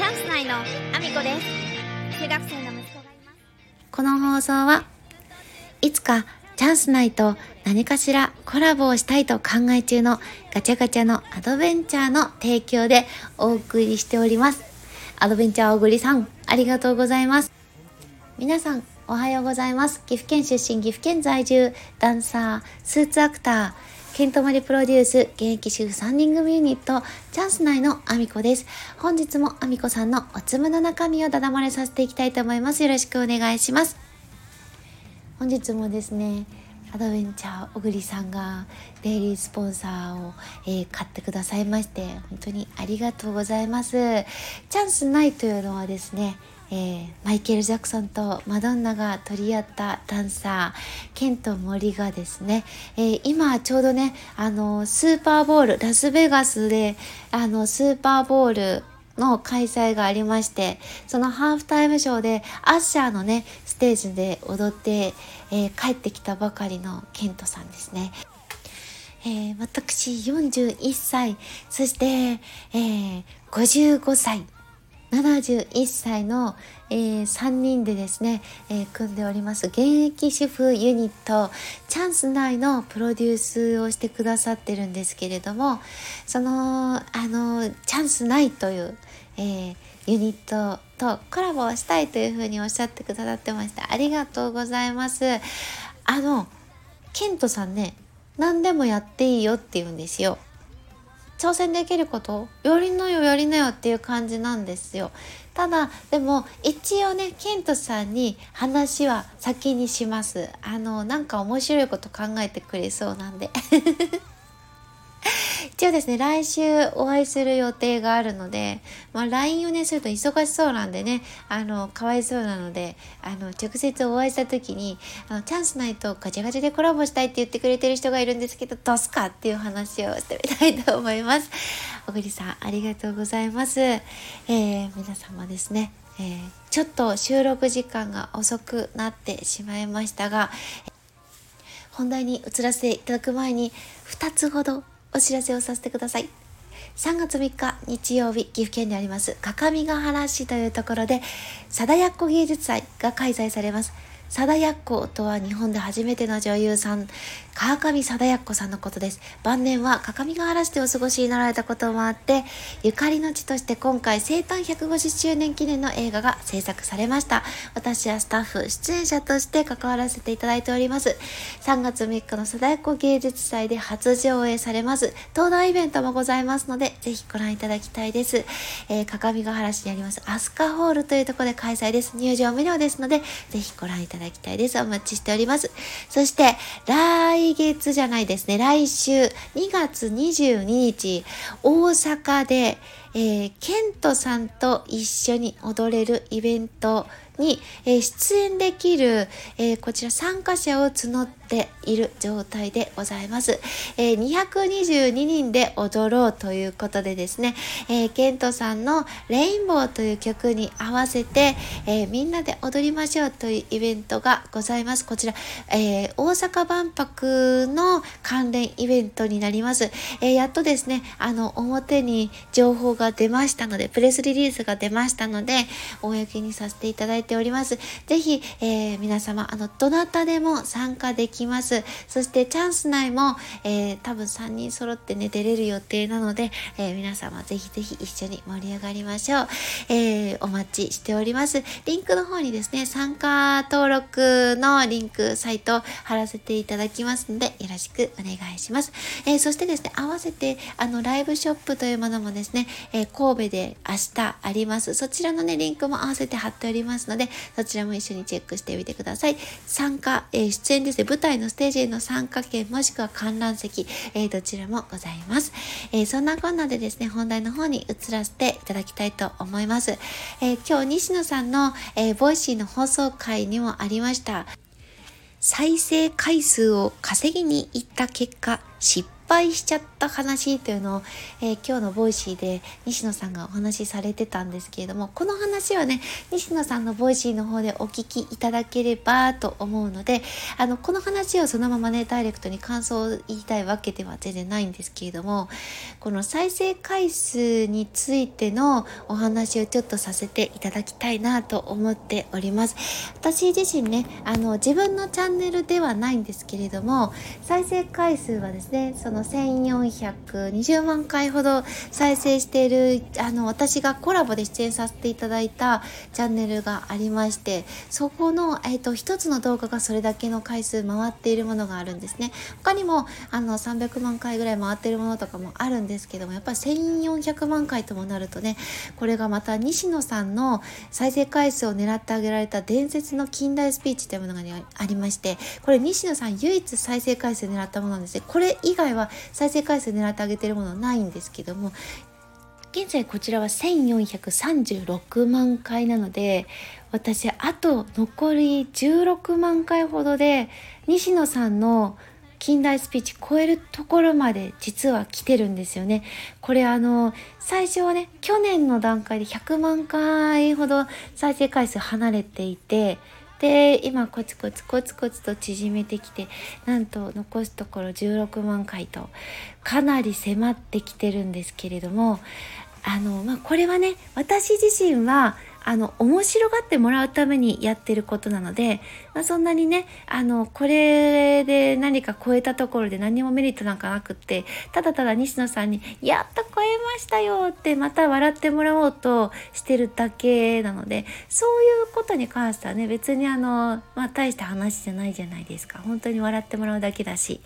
チャンス内のアミコです中学生の息子がいますこの放送はいつかチャンス内と何かしらコラボをしたいと考え中のガチャガチャのアドベンチャーの提供でお送りしております。アドベンチャー小栗さん、ありがとうございます。皆さん、おはようございます。岐阜県出身、岐阜県在住、ダンサー、スーツアクター、ケントマリプロデュース、現役主婦3人組ユニット、チャンス内のアミコです。本日もアミコさんのおつむの中身をだだ漏れさせていきたいと思います。よろしくお願いします。本日もですねアドベンチャー小栗さんがデイリースポンサーを、えー、買ってくださいまして本当にありがとうございますチャンスないというのはですねえー、マイケル・ジャクソンとマドンナが取り合ったダンサーケント・森がですね、えー、今ちょうどねあのスーパーボールラスベガスであのスーパーボールの開催がありまして、そのハーフタイムショーでアッシャーのね、ステージで踊って、えー、帰ってきたばかりのケントさんですね。えー、私41歳、そして、えー、55歳、71歳の、えー、3人でですね、えー、組んでおります。現役主婦ユニットチャンス内のプロデュースをしてくださってるんですけれどもそのあのチャンス内という、えー、ユニットとコラボをしたいというふうにおっしゃってくださってました。ありがとうございます。あのケントさんね何でもやっていいよって言うんですよ。挑戦できることやりなよやりなよっていう感じなんですよ。ただでも一応ねケントさんに話は先にします。あのなんか面白いこと考えてくれそうなんで。一応ですね、来週お会いする予定があるので、まあ、LINE をね、すると忙しそうなんでね、あの、かわいそうなので、あの、直接お会いした時に、あの、チャンスないとガチャガチャでコラボしたいって言ってくれてる人がいるんですけど、どうすかっていう話をしてみたいと思います。小栗さん、ありがとうございます。えー、皆様ですね、えー、ちょっと収録時間が遅くなってしまいましたが、本題に移らせていただく前に2つほどお知らせをさせてください。3月3日日曜日、岐阜県にあります、各務原市というところで、貞奴芸術祭が開催されます。貞奴とは日本で初めての女優さん、川上貞奴さんのことです。晩年は各務原市でお過ごしになられたこともあって、ゆかりの地として今回生誕150周年記念の映画が制作されました。私はスタッフ、出演者として関わらせていただいております。3月3日の貞奴芸術祭で初上映されます。登壇イベントもございますので、ぜひご覧いただきたいです。えー、各務原市にあります、アスカホールというところで開催です。入場無料ですので、ぜひご覧いただきたいです。お待ちしております。そして、来月じゃないですね、来週2月22日、大阪で、えー、ケントさんと一緒に踊れるイベントに、えー、出演できる、えー、こちら参加者を募ってている状態でございます。え222人で踊ろうということでですね、えケントさんのレインボーという曲に合わせて、えみんなで踊りましょうというイベントがございます。こちら、え大阪万博の関連イベントになります。えやっとですね、あの、表に情報が出ましたので、プレスリリースが出ましたので、公にさせていただいております。ぜひ、え、皆様、あの、どなたでも参加できます。そしてチャンス内も、えー、多分3人揃ってね、出れる予定なので、えー、皆様ぜひぜひ一緒に盛り上がりましょう。えお待ちしております。リンクの方にですね、参加登録のリンク、サイト貼らせていただきますので、よろしくお願いします。えそしてですね、合わせて、あの、ライブショップというものもですね、え神戸で明日あります。そちらのね、リンクも合わせて貼っておりますので、そちらも一緒にチェックしてみてください。参加、え、出演ですね、舞台回のステージへの参加券もしくは観覧席、えー、どちらもございます。えー、そんなこんなでですね、本題の方に移らせていただきたいと思います。え今日、西野さんの、えボイシーの放送回にもありました。再生回数を稼ぎに行った結果、失敗しちゃった話というのを、えー、今日のボイシーで西野さんがお話しされてたんですけれどもこの話はね西野さんのボイシーの方でお聞きいただければと思うのであのこの話をそのままねダイレクトに感想を言いたいわけでは全然ないんですけれどもこの再生回数についてのお話をちょっとさせていただきたいなと思っております。私自身ねあの自分のチャンネルではないんですけれども再生回数はですねその1420万回ほど再生しているあの私がコラボで出演させていただいたチャンネルがありましてそこの、えーと、一つの動画がそれだけの回数回っているものがあるんですね。他にもあの300万回ぐらい回っているものとかもあるんですけどもやっぱり1400万回ともなるとねこれがまた西野さんの再生回数を狙ってあげられた伝説の近代スピーチというものがありましてこれ西野さん唯一再生回数狙ったものなんですね。これ以外は再生回数狙ってあげてるものはないんですけども現在こちらは1436万回なので私あと残り16万回ほどで西野さんの近代スピーチ超えるところまで実は来てるんですよね。これあの最初はね去年の段階で100万回ほど再生回数離れていてで今コツコツコツコツと縮めてきてなんと残すところ16万回とかなり迫ってきてるんですけれどもあの、まあ、これはね私自身はあの面白がってもらうためにやってることなので、まあ、そんなにねあのこれで何か超えたところで何もメリットなんかなくってただただ西野さんに「やっと超えましたよ」ってまた笑ってもらおうとしてるだけなのでそういうことに関してはね別にあの、まあ、大した話じゃないじゃないですか。本当に笑ってもらうだけだし。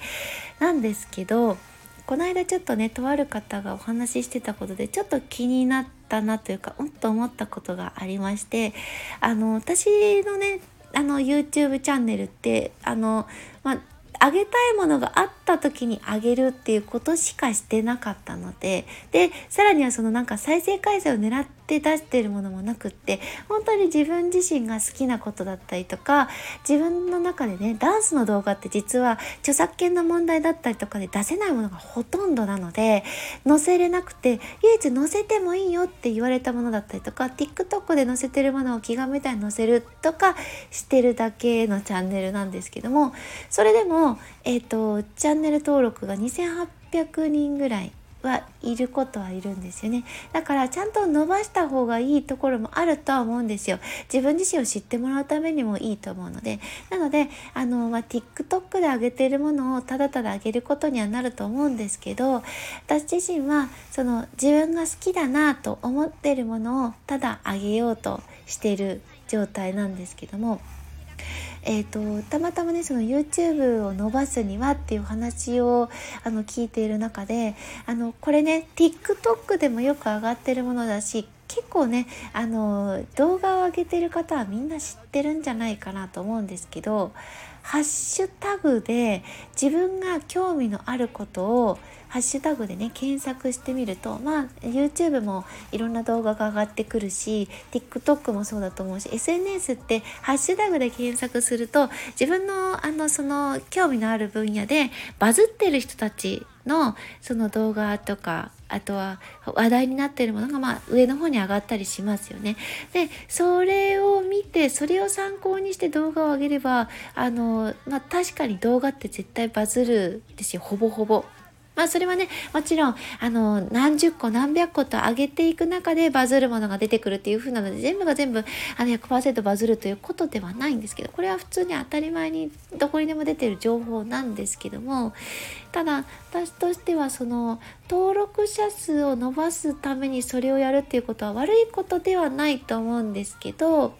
なんですけどこの間ちょっとねとある方がお話ししてたことでちょっと気になったなというかうんと思ったことがありましてあの私のねあの YouTube チャンネルってあの、まあ、あげたいものがあった時にあげるっていうことしかしてなかったのででさらにはそのなんか再生回数を狙って出してるものもなくって本当に自分自身が好きなことだったりとか自分の中でねダンスの動画って実は著作権の問題だったりとかで出せないものがほとんどなので載せれなくて唯一載せてもいいよって言われたものだったりとか TikTok で載せてるものを気が向いたら載せるとかしてるだけのチャンネルなんですけどもそれでもえ、ー、とチャンネル登録が2800人ぐらいはいることはいるんですよね。だからちゃんと伸ばした方がいいところもあるとは思うんですよ。自分自身を知ってもらうためにもいいと思うので。なのであの、まあ、TikTok で上げてるものをただただ上げることにはなると思うんですけど私自身はその自分が好きだなと思ってるものをただ上げようとしている状態なんですけども。えーと、たまたまねその YouTube を伸ばすにはっていう話をあの聞いている中であのこれね TikTok でもよく上がってるものだし結構ねあの動画を上げてる方はみんな知ってるんじゃないかなと思うんですけどハッシュタグで自分が興味のあることをハッシュタグでね検索してみるとまあ YouTube もいろんな動画が上がってくるし TikTok もそうだと思うし SNS ってハッシュタグで検索すると自分のあのその興味のある分野でバズってる人たちのその動画とかあとは話題になっているものがまあ上の方に上がったりしますよね。でそれを見てそれを参考にして動画を上げればあの、まあ、確かに動画って絶対バズるですよほぼほぼ。まあそれはね、もちろん、あの、何十個何百個と上げていく中でバズるものが出てくるっていう風なので、全部が全部、あの100%バズるということではないんですけど、これは普通に当たり前にどこにでも出てる情報なんですけども、ただ、私としてはその、登録者数を伸ばすためにそれをやるっていうことは悪いことではないと思うんですけど、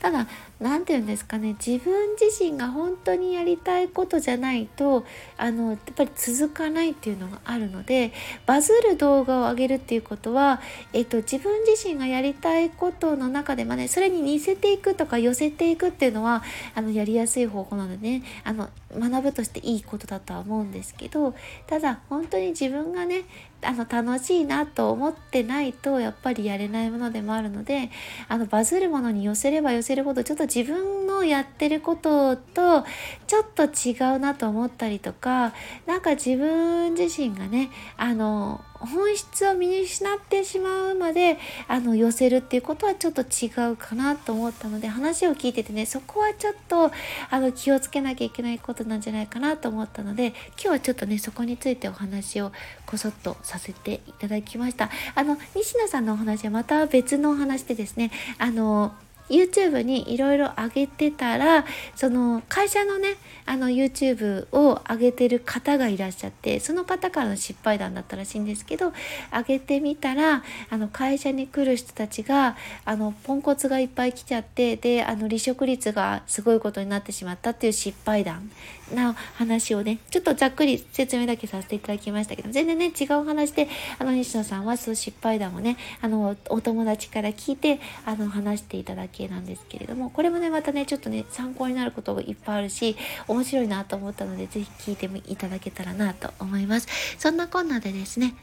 ただ何て言うんですかね自分自身が本当にやりたいことじゃないとあのやっぱり続かないっていうのがあるのでバズる動画を上げるっていうことは、えっと、自分自身がやりたいことの中で、まあね、それに似せていくとか寄せていくっていうのはあのやりやすい方法なのでねあの学ぶとしていいことだとは思うんですけどただ本当に自分がねあの楽しいなと思ってないとやっぱりやれないものでもあるのであのバズるものに寄せれば寄せるほどちょっと自分のやってることとちょっと違うなと思ったりとかなんか自分自身がねあの本質を見失ってしまうまであの寄せるっていうことはちょっと違うかなと思ったので話を聞いててねそこはちょっとあの気をつけなきゃいけないことなんじゃないかなと思ったので今日はちょっとねそこについてお話をこそっとさせていただきました。あの西野さんのお話はまた別のお話でですねあの YouTube にいろいろ上げてたらその会社のねあの YouTube を上げてる方がいらっしゃってその方からの失敗談だったらしいんですけど上げてみたらあの会社に来る人たちがあのポンコツがいっぱい来ちゃってであの離職率がすごいことになってしまったっていう失敗談。な話をねちょっとざっくり説明だけさせていただきましたけど全然ね違う話であの西野さんはその失敗談をねあのお友達から聞いてあの話していただけなんですけれどもこれもねまたねちょっとね参考になることがいっぱいあるし面白いなと思ったので是非聞いていただけたらなと思います。そんなこんなでですね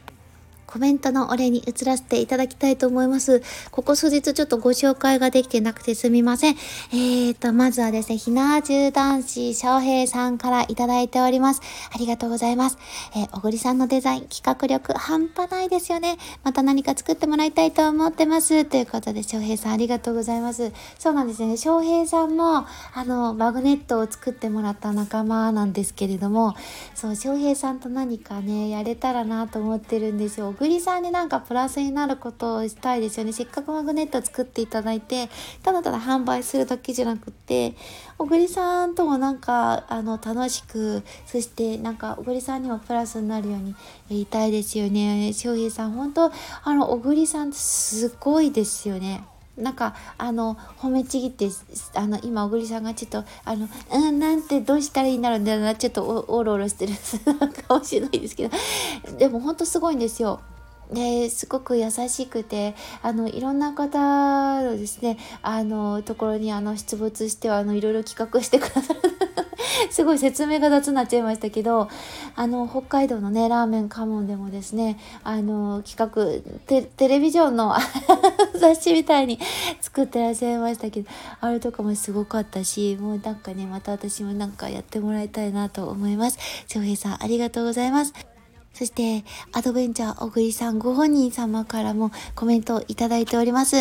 コメントのお礼に移らせていただきたいと思います。ここ数日ちょっとご紹介ができてなくてすみません。えーと、まずはですね、ひなじゅう男子翔平さんからいただいております。ありがとうございます。えー、小栗さんのデザイン、企画力半端ないですよね。また何か作ってもらいたいと思ってます。ということで、翔平さんありがとうございます。そうなんですよね。翔平さんも、あの、マグネットを作ってもらった仲間なんですけれども、そう、翔平さんと何かね、やれたらなと思ってるんですよ。小栗さんになんかプラスになることをしたいですよね。せっかくマグネット作っていただいて、ただただ販売するだけじゃなくって、小栗さんともなんか、あの、楽しく、そしてなんか、小栗さんにもプラスになるように言いたいですよね。翔平さん、本当あの、小栗さんすごいですよね。なんかあの褒めちぎってあの今小栗さんがちょっとあのうんなんてどうしたらいいんだろうなちょっとおろおろしてるかもしれないですけどでも本当すごいんですよ。ですごく優しくてあのいろんな方のですねあのところにあの出没してはあのいろいろ企画してくださる すごい説明が雑になっちゃいましたけどあの北海道のねラーメンカモンでもですねあの企画テレビジョンの 雑誌みたいに作ってらっしゃいましたけどあれとかもすごかったしもうなんかねまた私もなんかやってもらいたいなと思います。翔平さんありがとうございます。そして、アドベンチャー小栗さんご本人様からもコメントをいただいております。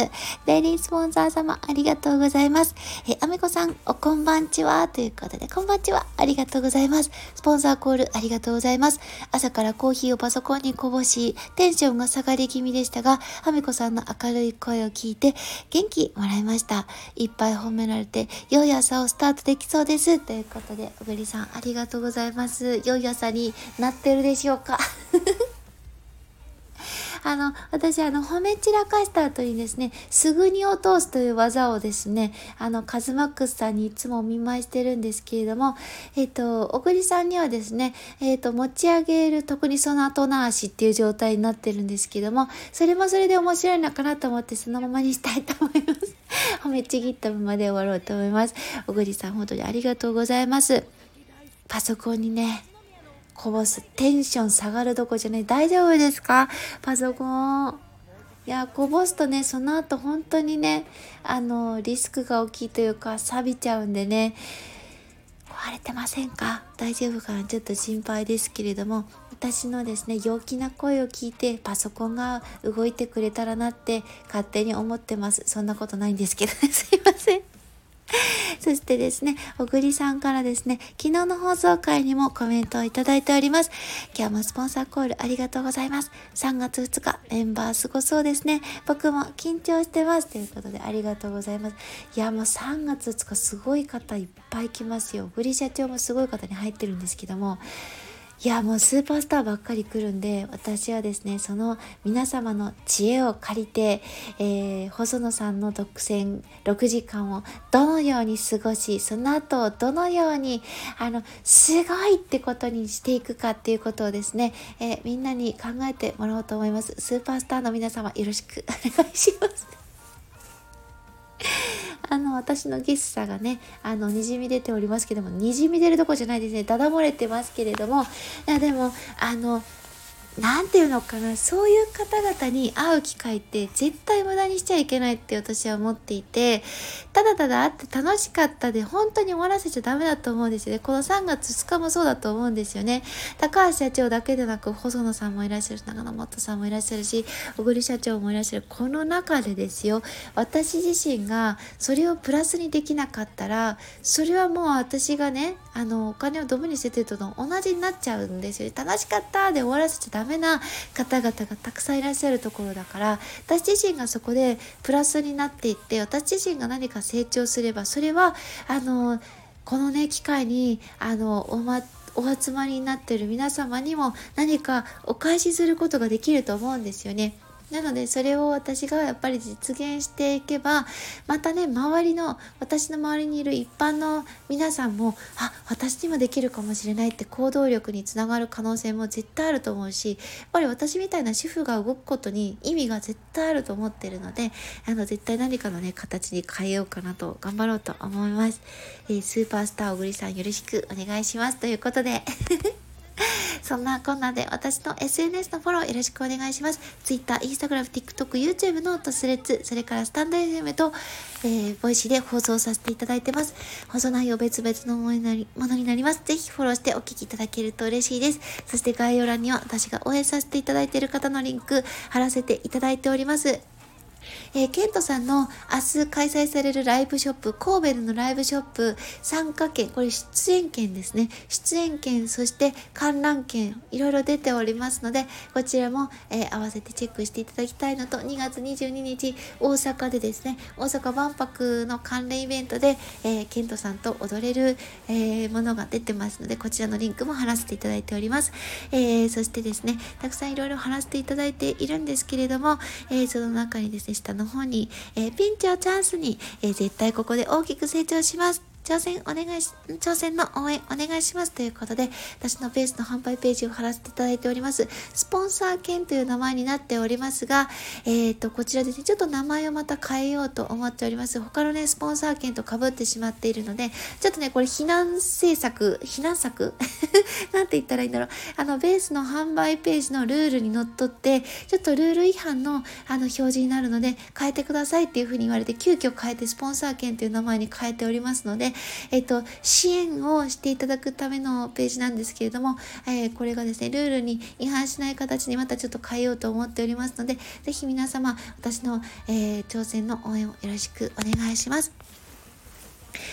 デイリースポンサー様、ありがとうございます。え、アメコさん、おこんばんちは？ということで、こんばんちは。ありがとうございます。スポンサーコール、ありがとうございます。朝からコーヒーをパソコンにこぼし、テンションが下がり気味でしたが、アメコさんの明るい声を聞いて、元気もらいました。いっぱい褒められて、良い朝をスタートできそうです。ということで、小栗さん、ありがとうございます。良い朝になってるでしょうか？あの、私、あの、褒め散らかした後にですね、すぐに落とすという技をですね、あの、カズマックスさんにいつもお見舞いしてるんですけれども、えっ、と、小栗さんにはですね、えっ、と、持ち上げる特にその後な足っていう状態になってるんですけども、それもそれで面白いのかなと思ってそのままにしたいと思います。褒めちぎったままで終わろうと思います。小栗さん、本当にありがとうございます。パソコンにね、こぼす。テンション下がるどこじゃない。大丈夫ですか？パソコン。いや、こぼすとね、その後本当にね、あの、リスクが大きいというか、錆びちゃうんでね、壊れてませんか？大丈夫かな？ちょっと心配ですけれども、私のですね、陽気な声を聞いて、パソコンが動いてくれたらなって勝手に思ってます。そんなことないんですけどね、すいません。そしてですね、小栗さんからですね、昨日の放送回にもコメントをいただいております。今日もスポンサーコールありがとうございます。3月2日、メンバーすごそうですね。僕も緊張してます。ということでありがとうございます。いや、もう3月2日すごい方いっぱい来ますよ。小栗社長もすごい方に入ってるんですけども、いやもうスーパースターばっかり来るんで私はですねその皆様の知恵を借りて、えー、細野さんの独占6時間をどのように過ごしその後どのようにあのすごいってことにしていくかっていうことをですね、えー、みんなに考えてもらおうと思います。スーパースターの皆様よろしくお願いします。あの、私のゲスさがね、あの、にじみ出ておりますけども、にじみ出るとこじゃないですね。だだ漏れてますけれども、いや、でも、あの、何て言うのかなそういう方々に会う機会って絶対無駄にしちゃいけないって私は思っていてただただ会って楽しかったで本当に終わらせちゃダメだと思うんですよね。この3月2日もそうだと思うんですよね。高橋社長だけでなく細野さんもいらっしゃるし長野本さんもいらっしゃるし小栗社長もいらっしゃる。この中でですよ。私自身がそれをプラスにできなかったらそれはもう私がねあのお金をドブに捨ててると同じになっちゃうんですよね。楽しかったで終わらせちゃダメダメな方々がたくさんいらっしゃるところだから私自身がそこでプラスになっていって私自身が何か成長すればそれはあのこのね機会にあのおまお集まりになってる皆様にも何かお返しすることができると思うんですよね。なのでそれを私がやっぱり実現していけばまたね周りの私の周りにいる一般の皆さんもあ私にもできるかもしれないって行動力につながる可能性も絶対あると思うしやっぱり私みたいな主婦が動くことに意味が絶対あると思ってるのであの絶対何かのね形に変えようかなと頑張ろうと思います、えー、スーパースター小栗さんよろしくお願いします。ということで。そんなこんなで私の SNS のフォローよろしくお願いします。Twitter、Instagram、TikTok、YouTube のトスレッツ、それからスタンド FM と、えー、ボイシーで放送させていただいてます。放送内容別々のものになりものになります。ぜひフォローしてお聞きいただけると嬉しいです。そして概要欄には私が応援させていただいている方のリンク貼らせていただいております。えー、ケントさんの明日開催されるライブショップ、神戸のライブショップ参加券、これ出演券ですね。出演券、そして観覧券、いろいろ出ておりますので、こちらも、えー、合わせてチェックしていただきたいのと、2月22日、大阪でですね、大阪万博の関連イベントで、えー、ケントさんと踊れる、えものが出てますので、こちらのリンクも貼らせていただいております。えそしてですね、たくさんいろいろ貼らせていただいているんですけれども、えその中にですね、下の方に、えー、ピンチをチャンスに、えー、絶対ここで大きく成長します。挑戦お願いし、挑戦の応援お願いしますということで、私のベースの販売ページを貼らせていただいております。スポンサー券という名前になっておりますが、えっ、ー、と、こちらでね、ちょっと名前をまた変えようと思っております。他のね、スポンサー券と被ってしまっているので、ちょっとね、これ避難政策、避難策？なんて言ったらいいんだろう。あの、ベースの販売ページのルールにのっとって、ちょっとルール違反のあの表示になるので、変えてくださいっていうふうに言われて、急遽変えてスポンサー券という名前に変えておりますので、えっ、と、支援をしていただくためのページなんですけれども、えー、これがですね、ルールに違反しない形にまたちょっと変えようと思っておりますので、ぜひ皆様、私の、えー、挑戦の応援をよろしくお願いします。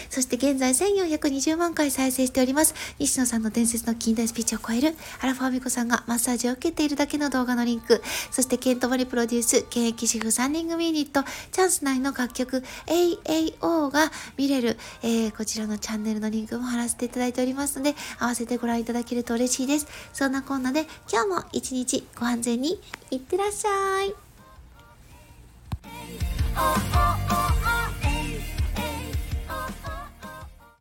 そして現在1420万回再生しております。西野さんの伝説の近代スピーチを超える、アラファーミコさんがマッサージを受けているだけの動画のリンク、そしてケントモリプロデュース、現役主婦3人組ユニット、チャンス内の楽曲 AAO が見れる、えー、こちらのチャンネルのリンクも貼らせていただいておりますので、合わせてご覧いただけると嬉しいです。そんなこんなで、今日も一日ご安全にいってらっしゃい。